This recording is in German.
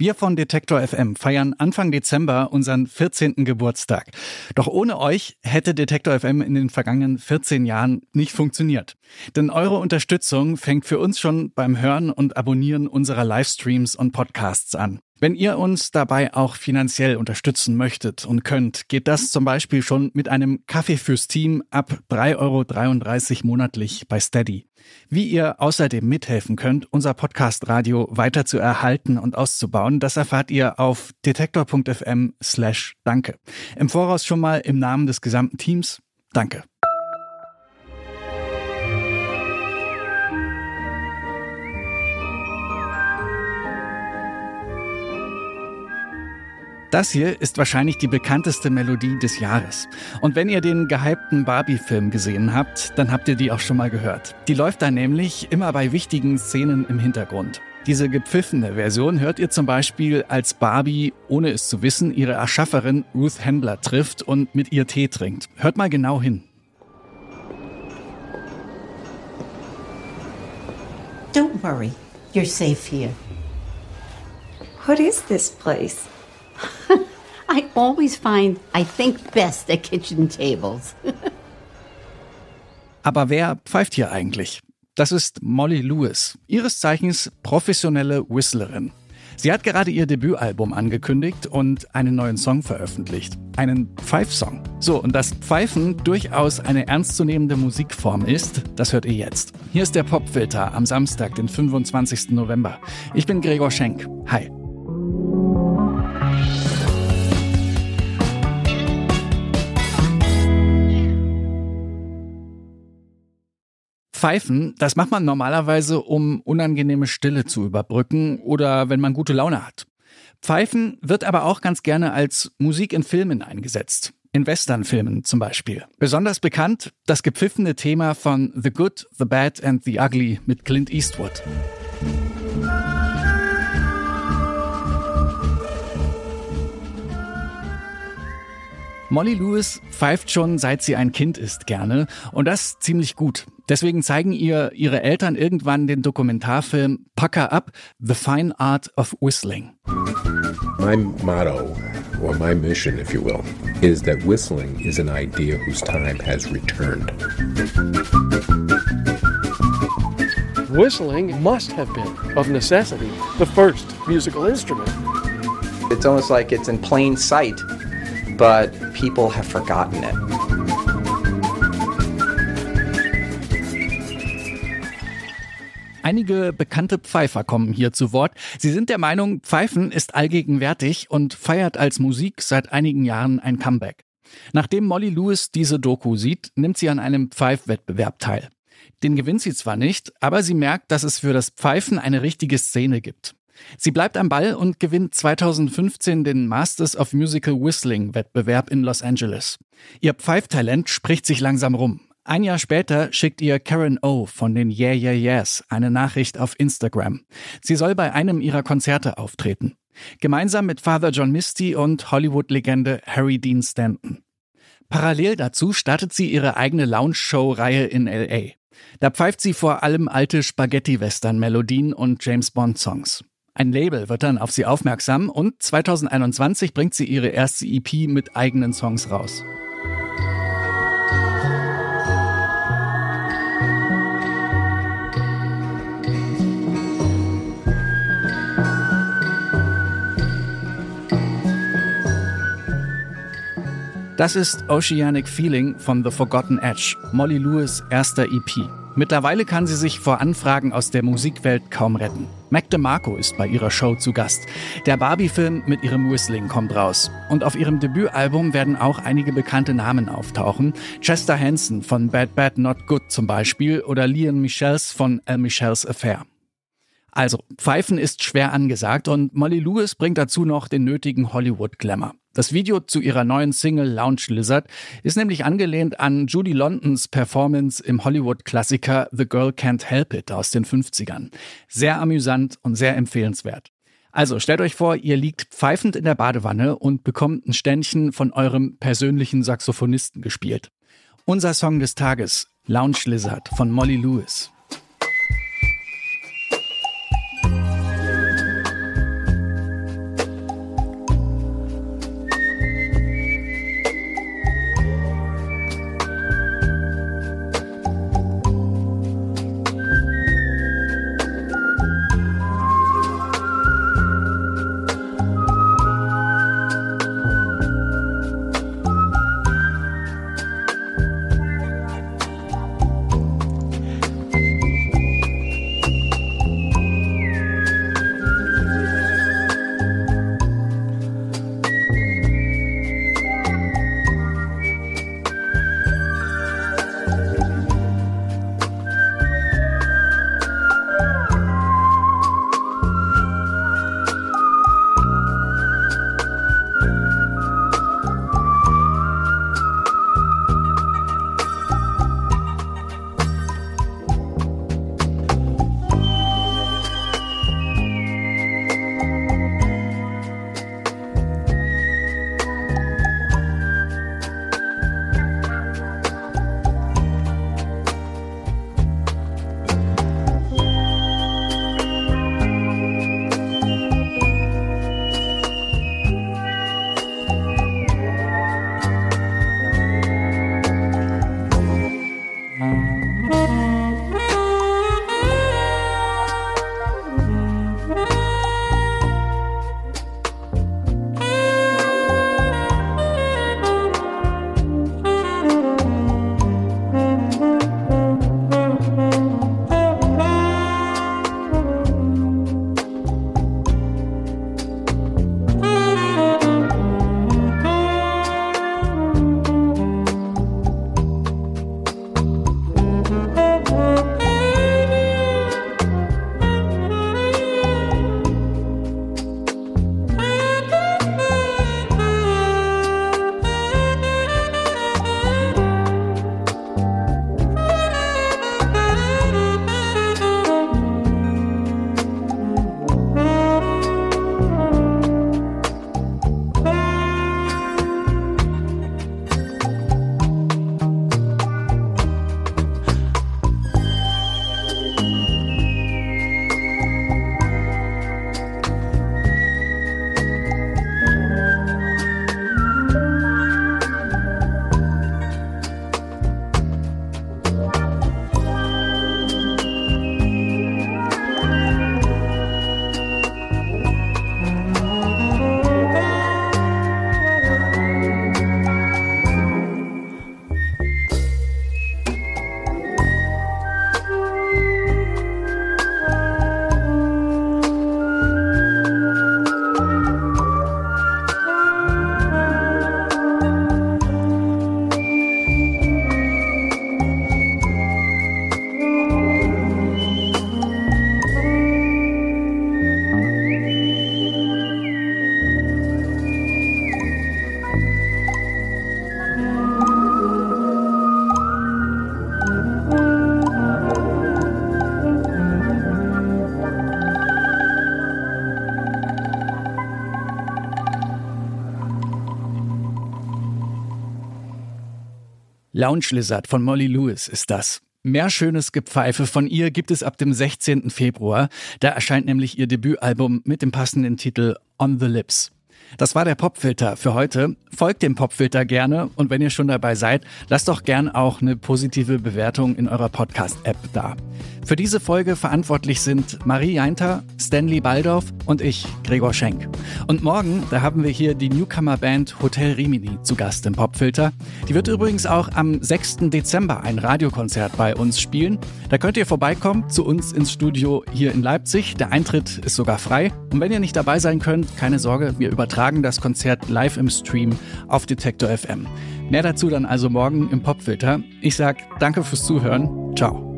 Wir von Detektor FM feiern Anfang Dezember unseren 14. Geburtstag. Doch ohne euch hätte Detektor FM in den vergangenen 14 Jahren nicht funktioniert. Denn eure Unterstützung fängt für uns schon beim Hören und Abonnieren unserer Livestreams und Podcasts an. Wenn ihr uns dabei auch finanziell unterstützen möchtet und könnt, geht das zum Beispiel schon mit einem Kaffee fürs Team ab 3,33 Euro monatlich bei Steady. Wie ihr außerdem mithelfen könnt, unser Podcast Radio weiter zu erhalten und auszubauen, das erfahrt ihr auf detektor.fm slash danke. Im Voraus schon mal im Namen des gesamten Teams, danke. Das hier ist wahrscheinlich die bekannteste Melodie des Jahres. Und wenn ihr den gehypten Barbie-Film gesehen habt, dann habt ihr die auch schon mal gehört. Die läuft da nämlich immer bei wichtigen Szenen im Hintergrund. Diese gepfiffene Version hört ihr zum Beispiel, als Barbie, ohne es zu wissen, ihre Erschafferin Ruth Handler trifft und mit ihr Tee trinkt. Hört mal genau hin. Don't worry, you're safe here. What is this place? I always find I think best at kitchen tables. Aber wer pfeift hier eigentlich? Das ist Molly Lewis, ihres Zeichens professionelle Whistlerin. Sie hat gerade ihr Debütalbum angekündigt und einen neuen Song veröffentlicht. Einen Pfeif-Song. So, und dass Pfeifen durchaus eine ernstzunehmende Musikform ist, das hört ihr jetzt. Hier ist der Popfilter am Samstag, den 25. November. Ich bin Gregor Schenk. Hi. Pfeifen, das macht man normalerweise, um unangenehme Stille zu überbrücken oder wenn man gute Laune hat. Pfeifen wird aber auch ganz gerne als Musik in Filmen eingesetzt. In Westernfilmen zum Beispiel. Besonders bekannt das gepfiffene Thema von The Good, The Bad and The Ugly mit Clint Eastwood. Molly Lewis pfeift schon seit sie ein Kind ist gerne und das ziemlich gut. Deswegen zeigen ihr ihre Eltern irgendwann den Dokumentarfilm Pucker Up, The Fine Art of Whistling. My motto, or my mission, if you will, is that whistling is an idea whose time has returned. Whistling must have been, of necessity, the first musical instrument. It's almost like it's in plain sight but people have forgotten it. Einige bekannte Pfeifer kommen hier zu Wort. Sie sind der Meinung, Pfeifen ist allgegenwärtig und feiert als Musik seit einigen Jahren ein Comeback. Nachdem Molly Lewis diese Doku sieht, nimmt sie an einem Pfeifwettbewerb teil. Den gewinnt sie zwar nicht, aber sie merkt, dass es für das Pfeifen eine richtige Szene gibt. Sie bleibt am Ball und gewinnt 2015 den Masters of Musical Whistling Wettbewerb in Los Angeles. Ihr Pfeiftalent spricht sich langsam rum. Ein Jahr später schickt ihr Karen O von den Yeah Yeah Yeahs eine Nachricht auf Instagram. Sie soll bei einem ihrer Konzerte auftreten. Gemeinsam mit Father John Misty und Hollywood-Legende Harry Dean Stanton. Parallel dazu startet sie ihre eigene Lounge-Show-Reihe in LA. Da pfeift sie vor allem alte Spaghetti-Western-Melodien und James Bond-Songs. Ein Label wird dann auf sie aufmerksam und 2021 bringt sie ihre erste EP mit eigenen Songs raus. Das ist Oceanic Feeling von The Forgotten Edge, Molly Lewis erster EP. Mittlerweile kann sie sich vor Anfragen aus der Musikwelt kaum retten. Mac DeMarco ist bei ihrer Show zu Gast. Der Barbie-Film mit ihrem Whistling kommt raus. Und auf ihrem Debütalbum werden auch einige bekannte Namen auftauchen. Chester Hansen von Bad Bad Not Good zum Beispiel oder Liam Michels von El Michels Affair. Also, Pfeifen ist schwer angesagt und Molly Lewis bringt dazu noch den nötigen Hollywood-Glamour. Das Video zu ihrer neuen Single Lounge Lizard ist nämlich angelehnt an Judy Londons Performance im Hollywood-Klassiker The Girl Can't Help It aus den 50ern. Sehr amüsant und sehr empfehlenswert. Also stellt euch vor, ihr liegt pfeifend in der Badewanne und bekommt ein Ständchen von eurem persönlichen Saxophonisten gespielt. Unser Song des Tages, Lounge Lizard von Molly Lewis. Lounge Lizard von Molly Lewis ist das. Mehr schönes Gepfeife von ihr gibt es ab dem 16. Februar. Da erscheint nämlich ihr Debütalbum mit dem passenden Titel On the Lips. Das war der Popfilter für heute. Folgt dem Popfilter gerne und wenn ihr schon dabei seid, lasst doch gern auch eine positive Bewertung in eurer Podcast-App da. Für diese Folge verantwortlich sind Marie Jeinter, Stanley Baldorf und ich, Gregor Schenk. Und morgen, da haben wir hier die Newcomer-Band Hotel Rimini zu Gast im Popfilter. Die wird übrigens auch am 6. Dezember ein Radiokonzert bei uns spielen. Da könnt ihr vorbeikommen zu uns ins Studio hier in Leipzig. Der Eintritt ist sogar frei. Und wenn ihr nicht dabei sein könnt, keine Sorge, wir übertragen das Konzert live im Stream auf Detektor FM. Mehr dazu dann also morgen im Popfilter. Ich sag danke fürs Zuhören. Ciao.